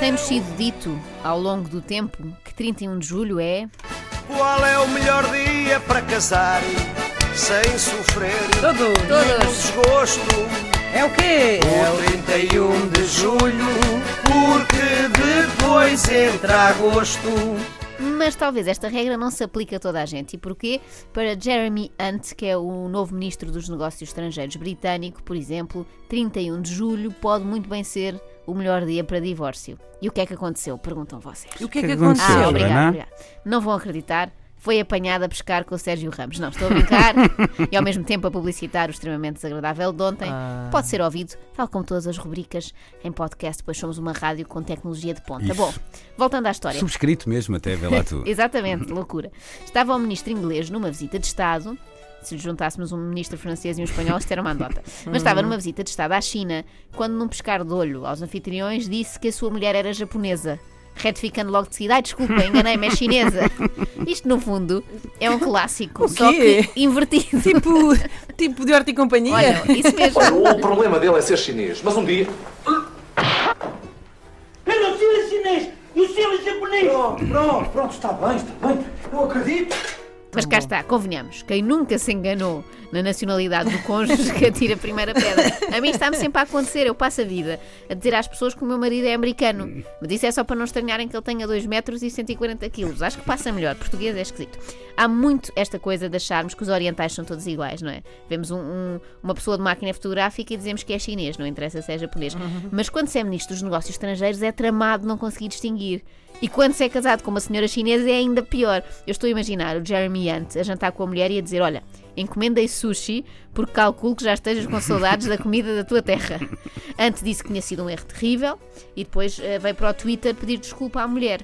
Tem-nos sido dito ao longo do tempo que 31 de julho é. Qual é o melhor dia para casar sem sofrer Todos. nenhum Todos. desgosto? É o quê? O 31 de julho, porque depois entra agosto. Mas talvez esta regra não se aplique a toda a gente. E porquê? Para Jeremy Hunt, que é o novo ministro dos Negócios Estrangeiros britânico, por exemplo, 31 de julho pode muito bem ser o melhor dia para divórcio. E o que é que aconteceu? Perguntam vocês. E o que é que que aconteceu? aconteceu? Ah, obrigado, obrigado. Não vão acreditar. Foi apanhada a pescar com o Sérgio Ramos. Não, estou a brincar. e ao mesmo tempo a publicitar o extremamente desagradável de ontem. Ah. Pode ser ouvido, tal como todas as rubricas em podcast, pois somos uma rádio com tecnologia de ponta. Isso. Bom, voltando à história. Subscrito mesmo, até vê lá tu. Exatamente, loucura. Estava o ministro inglês numa visita de Estado. Se lhe juntássemos um ministro francês e um espanhol, isto era uma andota. Mas estava numa visita de Estado à China, quando, num pescar de olho aos anfitriões, disse que a sua mulher era japonesa. Retificando logo de seguida, ai desculpa, enganei-me, é chinesa. Isto, no fundo, é um clássico, só que invertido. Tipo, tipo de horta e companhia? Olha, isso mesmo. Olha, o problema dele é ser chinês, mas um dia. Eu não sou chinês, eu sou japonês. Pronto, pronto, pronto, está bem, está bem. Eu acredito. Mas cá está, convenhamos. Quem nunca se enganou na nacionalidade do cônjuge que atira a primeira pedra. A mim está-me sempre a acontecer. Eu passo a vida a dizer às pessoas que o meu marido é americano. Mas isso é só para não estranharem que ele tenha 2 metros e 140 quilos. Acho que passa melhor. Português é esquisito. Há muito esta coisa de acharmos que os orientais são todos iguais, não é? Vemos um- um- uma pessoa de máquina fotográfica e dizemos que é chinês, não interessa se é japonês. Mas quando se é ministro dos negócios estrangeiros é tramado não conseguir distinguir. E quando se é casado com uma senhora chinesa é ainda pior. Eu estou a imaginar o Jeremy Hunt a jantar com a mulher e a dizer: Olha, encomendei sushi porque calculo que já estejas com saudades da comida da tua terra. Hunt disse que tinha sido um erro terrível e depois eh, veio para o Twitter pedir desculpa à mulher.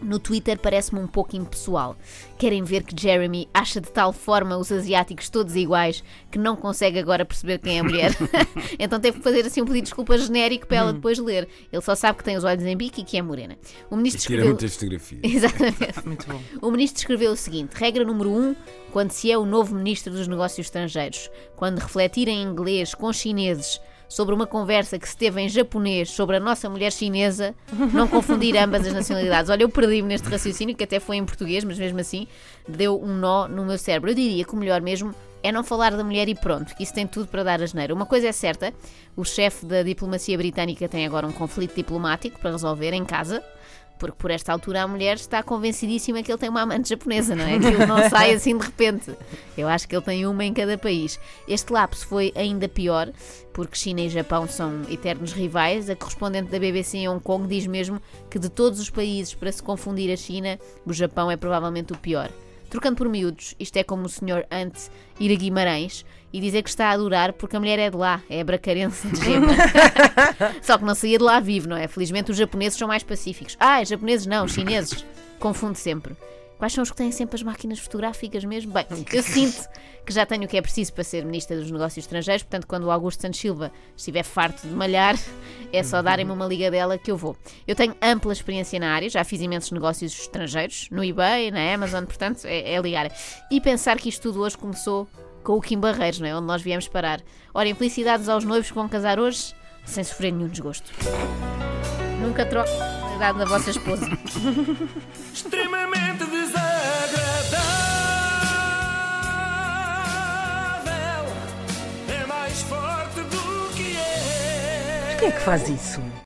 No Twitter parece-me um pouco impessoal. Querem ver que Jeremy acha de tal forma os asiáticos todos iguais que não consegue agora perceber quem é a mulher. então teve que fazer assim um pedido de desculpa genérico para ela depois ler. Ele só sabe que tem os olhos em bico e que é morena. O ministro Tira escreveu... muitas fotografias. Exatamente. Muito bom. O ministro escreveu o seguinte: regra número 1, um, quando se é o novo ministro dos Negócios Estrangeiros, quando refletir em inglês com chineses sobre uma conversa que se teve em japonês sobre a nossa mulher chinesa, não confundir ambas as nacionalidades. Olha, eu perdi-me neste raciocínio, que até foi em português, mas mesmo assim deu um nó no meu cérebro. Eu diria que o melhor mesmo é não falar da mulher e pronto, que isso tem tudo para dar asneira. Uma coisa é certa, o chefe da diplomacia britânica tem agora um conflito diplomático para resolver em casa, porque por esta altura a mulher está convencidíssima que ele tem uma amante japonesa, não é? Aquilo não sai assim de repente. Eu acho que ele tem uma em cada país. Este lapso foi ainda pior, porque China e Japão são eternos rivais. A correspondente da BBC em Hong Kong diz mesmo que de todos os países para se confundir a China, o Japão é provavelmente o pior. Trocando por miúdos, isto é como o Sr. Ant ir a Guimarães e dizer que está a adorar porque a mulher é de lá, é bracarense de gema. Só que não saía de lá vivo, não é? Felizmente os japoneses são mais pacíficos. Ah, japoneses não, chineses. Confundo sempre. Quais são os que têm sempre as máquinas fotográficas mesmo? Bem, eu sinto que já tenho o que é preciso para ser Ministra dos Negócios Estrangeiros, portanto, quando o Augusto Santos Silva estiver farto de malhar, é só darem-me uma liga dela que eu vou. Eu tenho ampla experiência na área, já fiz imensos negócios estrangeiros, no eBay, na Amazon, portanto, é, é ligar. E pensar que isto tudo hoje começou com o Kim Barreiros, não é? Onde nós viemos parar. Ora, felicidades aos noivos que vão casar hoje, sem sofrer nenhum desgosto. Nunca troque a idade da vossa esposa. Extremamente É que faz isso?